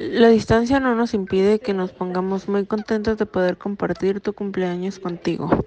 La distancia no nos impide que nos pongamos muy contentos de poder compartir tu cumpleaños contigo.